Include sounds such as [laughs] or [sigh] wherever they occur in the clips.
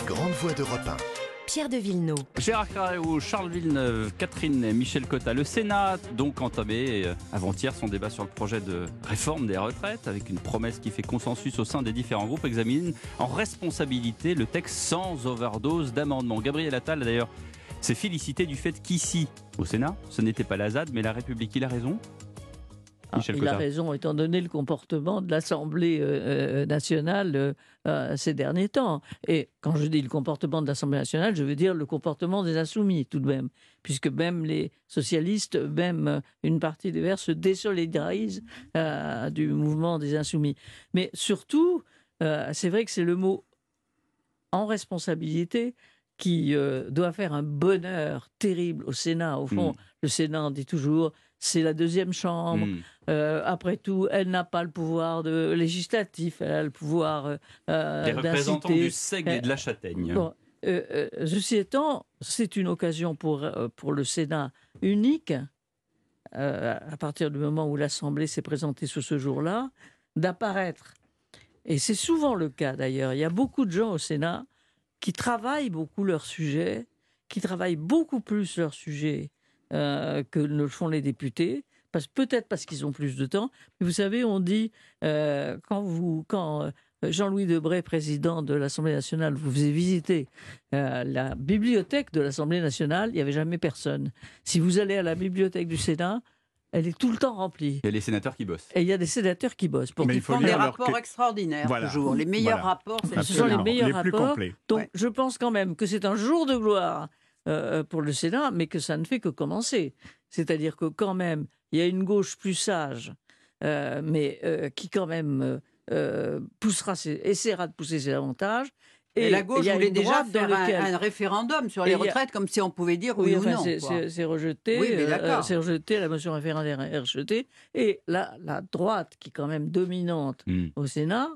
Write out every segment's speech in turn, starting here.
Les grandes voix d'Europe 1. Pierre de Villeneuve. Gérard Carreau, Charles Villeneuve, Catherine et Michel Cotta. Le Sénat donc entamé euh, avant-hier son débat sur le projet de réforme des retraites avec une promesse qui fait consensus au sein des différents groupes examine en responsabilité le texte sans overdose d'amendements. Gabriel Attal d'ailleurs s'est félicité du fait qu'ici, au Sénat, ce n'était pas la ZAD mais la République. Il a raison ah, il a raison, étant donné le comportement de l'Assemblée euh, euh, nationale euh, ces derniers temps. Et quand je dis le comportement de l'Assemblée nationale, je veux dire le comportement des insoumis tout de même, puisque même les socialistes, même une partie des Verts se désolidarisent du mouvement des insoumis. Mais surtout, c'est vrai que c'est le mot en responsabilité qui doit faire un bonheur terrible au Sénat. Au fond, hmm. le Sénat dit toujours c'est la deuxième chambre. Hmm. Euh, après tout, elle n'a pas le pouvoir de législatif, elle a le pouvoir euh, euh Les représentants du Seigle et de la Châtaigne. Bon, euh, ceci étant, c'est une occasion pour, pour le Sénat unique, à partir du moment où l'Assemblée s'est présentée sous ce jour-là, d'apparaître. Et c'est souvent le cas d'ailleurs. Il y a beaucoup de gens au Sénat qui travaillent beaucoup leur sujet, qui travaillent beaucoup plus leur sujet euh, que ne le font les députés. Peut-être parce qu'ils ont plus de temps. Mais vous savez, on dit, euh, quand, vous, quand euh, Jean-Louis Debré, président de l'Assemblée nationale, vous faisait visiter la bibliothèque de l'Assemblée nationale, il n'y avait jamais personne. Si vous allez à la bibliothèque du Sénat, elle est tout le temps remplie. Il y a des sénateurs qui bossent. Et il y a des sénateurs qui bossent. Pour ils font des rapports extraordinaires, toujours. Les meilleurs rapports, ce sont les meilleurs rapports. Donc je pense quand même que c'est un jour de gloire euh, pour le Sénat, mais que ça ne fait que commencer. C'est-à-dire que quand même, il y a une gauche plus sage, euh, mais euh, qui quand même poussera, essaiera de pousser ses avantages. Et, la gauche voulait déjà faire un, référendum sur les retraites, comme si on pouvait dire oui, ou non. C'est rejeté, c'est rejeté, la motion référendaire est rejetée. Et la, la droite, qui est quand même dominante hmm. au Sénat,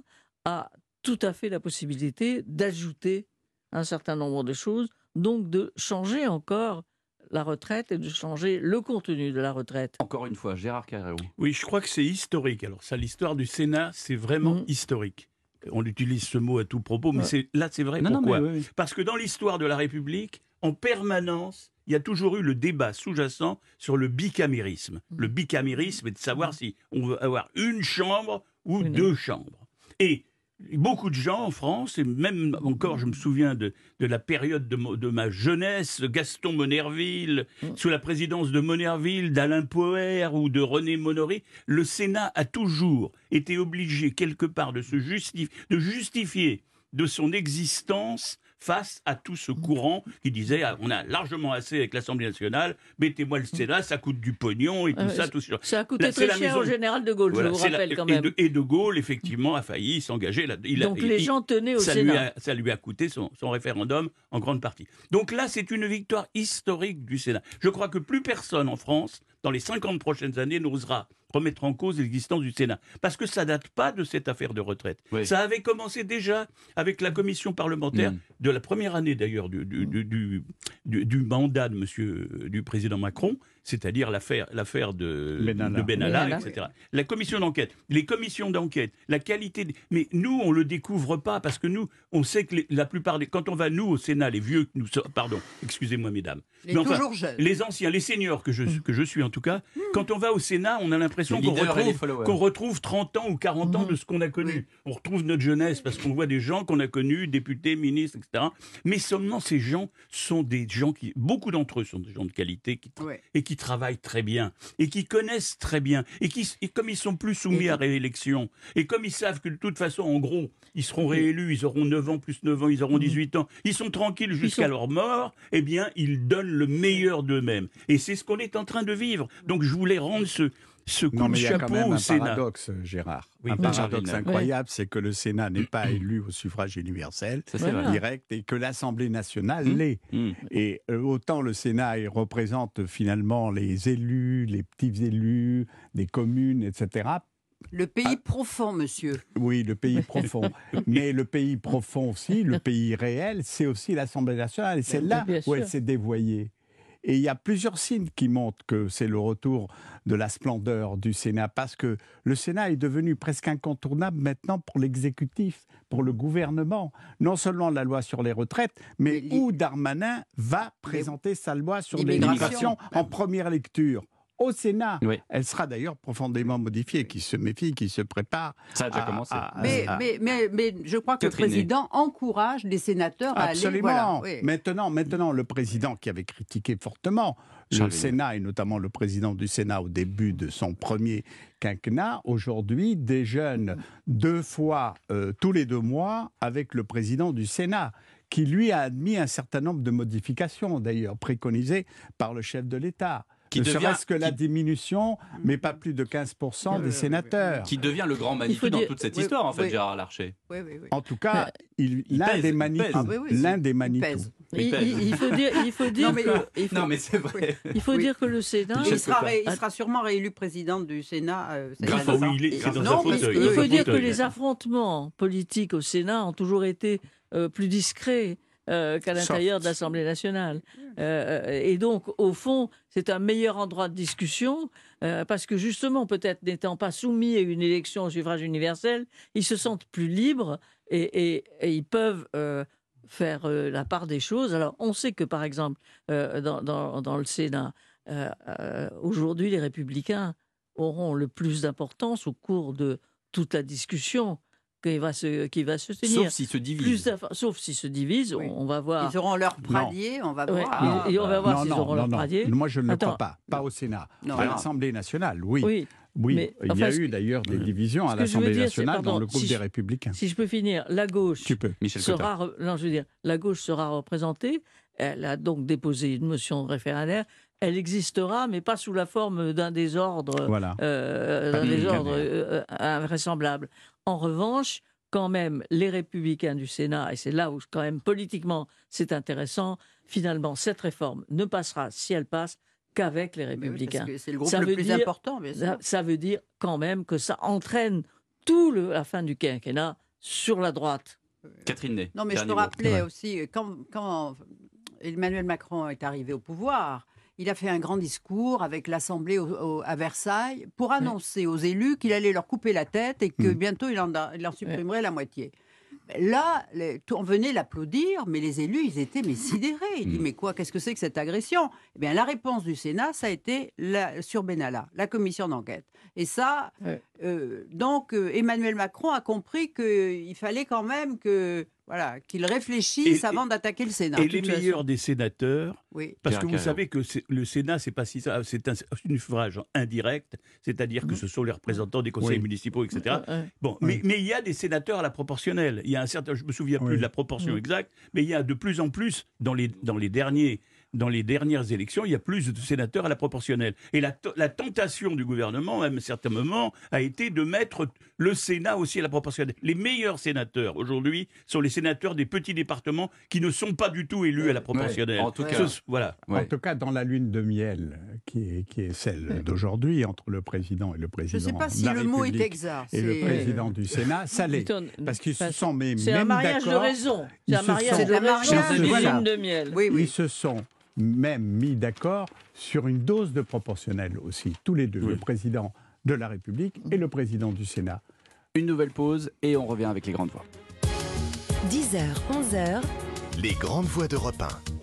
a tout à fait la possibilité d'ajouter un certain nombre de choses donc de changer encore la retraite et de changer le contenu de la retraite. Encore une fois, Gérard Carreau. Oui, je crois que c'est historique. Alors ça, l'histoire du Sénat, c'est vraiment mm. historique. On utilise ce mot à tout propos, mais là, c'est vrai. pourquoi Parce que dans l'histoire de la République, en permanence, il y a toujours eu le débat sous-jacent sur le bicamérisme. Mm. Le bicamérisme est de savoir mm. si on veut avoir une chambre ou deux chambres. Et Beaucoup de gens en France, et même encore, je me souviens de, la période de, ma jeunesse, Gaston Monerville, mmh. sous la présidence de Monerville, d'Alain Poher ou de René Monory, le Sénat a toujours été obligé quelque part de se de justifier de son existence face à tout ce courant qui disait ah, on a largement assez avec l'Assemblée nationale, mettez-moi le Sénat, ça coûte du pognon et tout ça, tout ça. Ça a coûté très cher au général de Gaulle, je vous rappelle quand même. Et de, Gaulle, effectivement, a failli s'engager. Donc les gens tenaient au ça Sénat. Lui a, ça lui a coûté son, son référendum en grande partie. Donc là, c'est une victoire historique du Sénat. Je crois que plus personne en France, dans les 50 prochaines années, n'osera remettre en cause l'existence du Sénat. Parce que ça date pas de cette affaire de retraite. Ça avait commencé déjà avec la commission parlementaire mm. de la première année d'ailleurs du, du, du, mandat de monsieur, du président Macron, c'est-à-dire l'affaire, l'affaire de Benalla, etc. La commission d'enquête, les commissions d'enquête, la qualité. Mais nous, on le découvre pas parce que nous, on sait que la plupart des. Quand on va, nous, au Sénat, les vieux, nous, pardon, excusez-moi, mesdames. Les toujours jeunes. Les anciens, les seniors que je, que je suis en tout cas, quand on va au Sénat, on a l'impression qu'on retrouve, retrouve 30 ans ou 40 ans de ce qu'on a connu. On retrouve notre jeunesse parce qu'on voit des gens qu'on a connus, députés, ministres, etc. Mais seulement ces gens sont des gens qui. Beaucoup d'entre eux sont des gens de qualité qui, et qui travaillent très bien et qui connaissent très bien et qui, et comme ils sont plus soumis à réélection et comme ils savent que de toute façon, en gros, ils seront réélus, ils auront 9 ans plus 9 ans, ils auront 18 ans, ils sont tranquilles jusqu'à leur mort, eh bien, ils donnent le meilleur d'eux-mêmes. Et c'est ce qu'on est en train de vivre. Donc, je voulais rendre ce, ce coup non, mais de chapeau il y a quand même un Sénat. paradoxe, Gérard. un paradoxe incroyable, c'est que le Sénat n'est pas élu au suffrage universel, direct, et que l'Assemblée nationale mmh. l'est. Mmh. Et euh, autant le Sénat représente finalement les élus, les petits élus, des communes, etc. Le pays ah. profond, monsieur. Oui, le pays [laughs] profond. Mais le pays profond aussi, le [laughs] pays réel, c'est aussi l'Assemblée nationale. Et c'est là où elle s'est dévoyée. Et il y a plusieurs signes qui montrent que c'est le retour de la splendeur du Sénat, parce que le Sénat est devenu presque incontournable maintenant pour l'exécutif, pour le gouvernement. Non seulement la loi sur les retraites, mais, où Darmanin va présenter sa loi sur l'immigration en première lecture au Sénat. Elle sera d'ailleurs profondément modifiée, qui se méfie, qui se prépare. Ça a déjà commencé. mais, mais, mais, je crois que le président encourage les sénateurs à aller. Absolument. Maintenant, maintenant, le président qui avait critiqué fortement le Sénat et notamment le président du Sénat au début de son premier quinquennat, aujourd'hui déjeune deux fois euh, tous les deux mois avec le président du Sénat qui lui a admis un certain nombre de modifications, d'ailleurs préconisées par le chef de l'État qui ne serait-ce que la diminution, mais pas plus de 15% des sénateurs. Qui devient le grand Manitou dans toute cette histoire, en fait, Gérard Larcher. En tout cas, l'un des Manitou. L'un des Manitou. Il, faut dire, il faut [laughs] dire que, non, mais c'est vrai. Il faut dire que le Sénat. Il sera, il sera sûrement réélu président du Sénat. Euh, il, faut dire que les affrontements politiques au Sénat ont toujours été euh, plus discrets euh, qu'à l'intérieur de l'Assemblée nationale. Euh, et donc, au fond, c'est un meilleur endroit de discussion euh, parce que justement, peut-être n'étant pas soumis à une élection au suffrage universel, ils se sentent plus libres et, ils peuvent faire la part des choses. Alors, on sait que, par exemple, dans, dans, le Sénat, aujourd'hui, les républicains auront le plus d'importance au cours de toute la discussion qui va se, qui va se tenir. Sauf s'ils se divisent. sauf s'ils se divisent, on, va voir. Ils auront leur pradier, on va voir. et, on va voir s'ils auront leur pradier. Moi, je ne le crois pas. Pas au Sénat. à l'Assemblée nationale, oui. Oui. Oui, il y a eu d'ailleurs des divisions à l'Assemblée nationale dans le groupe des Républicains. Si je peux finir, la gauche sera, non, je veux dire, la gauche sera représentée. Elle a donc déposé une motion référendaire elle existera, mais pas sous la forme d'un désordre, voilà. euh, un désordre euh, invraisemblable. En revanche, quand même, les républicains du Sénat, et c'est là où quand même politiquement c'est intéressant, finalement cette réforme ne passera, si elle passe, qu'avec les républicains. c'est le groupe ça le plus important. Ça, veut dire quand même que ça entraîne tout le, la fin du quinquennat sur la droite. Catherine Ney. Non, mais je me rappelais aussi, quand, quand Emmanuel Macron est arrivé au pouvoir, il a fait un grand discours avec l'Assemblée à Versailles pour annoncer aux élus qu'il allait leur couper la tête et que mm. bientôt il en, il en supprimerait la moitié. Là, on venait l'applaudir, mais les élus, ils étaient mais sidérés. Ils mm. mais quoi, qu'est-ce que c'est que cette agression? Eh bien, la réponse du Sénat, ça a été la, sur Benalla, la commission d'enquête. Et ça, euh, donc, euh, Emmanuel Macron a compris qu'il fallait quand même que voilà, qu'il réfléchisse avant d'attaquer le Sénat. Et les meilleurs des sénateurs, oui. parce que vous savez que le Sénat, c'est pas si ça, c'est un, suffrage indirect, c'est-à-dire que mm. ce sont les représentants des conseils municipaux, etc. Bon, mais, mais il y a des sénateurs à la proportionnelle. Il y a un certain, je me souviens plus de la proportion mm. exacte, mais il y a de plus en plus dans les dans les derniers dans les dernières élections, il y a plus de sénateurs à la proportionnelle. Et la, la tentation du gouvernement, à un certain moment, a été de mettre le Sénat aussi à la proportionnelle. Les meilleurs sénateurs aujourd'hui sont les sénateurs des petits départements qui ne sont pas du tout élus à la proportionnelle. en tout cas, voilà. En tout cas, dans la lune de miel qui est, qui est celle d'aujourd'hui entre le président et le président. Je ne sais pas si le mot est exact. Et le président du Sénat, ça l'est. Parce qu'ils se sont même C'est un mariage de raison. C'est un mariage de lune de miel. Oui, oui. Ils se sont même mis d'accord sur une dose de proportionnel aussi, tous les deux, le président de la République et le président du Sénat. Une nouvelle pause et on revient avec les grandes voix. 10h, 11h. Les grandes voix d'Europe 1.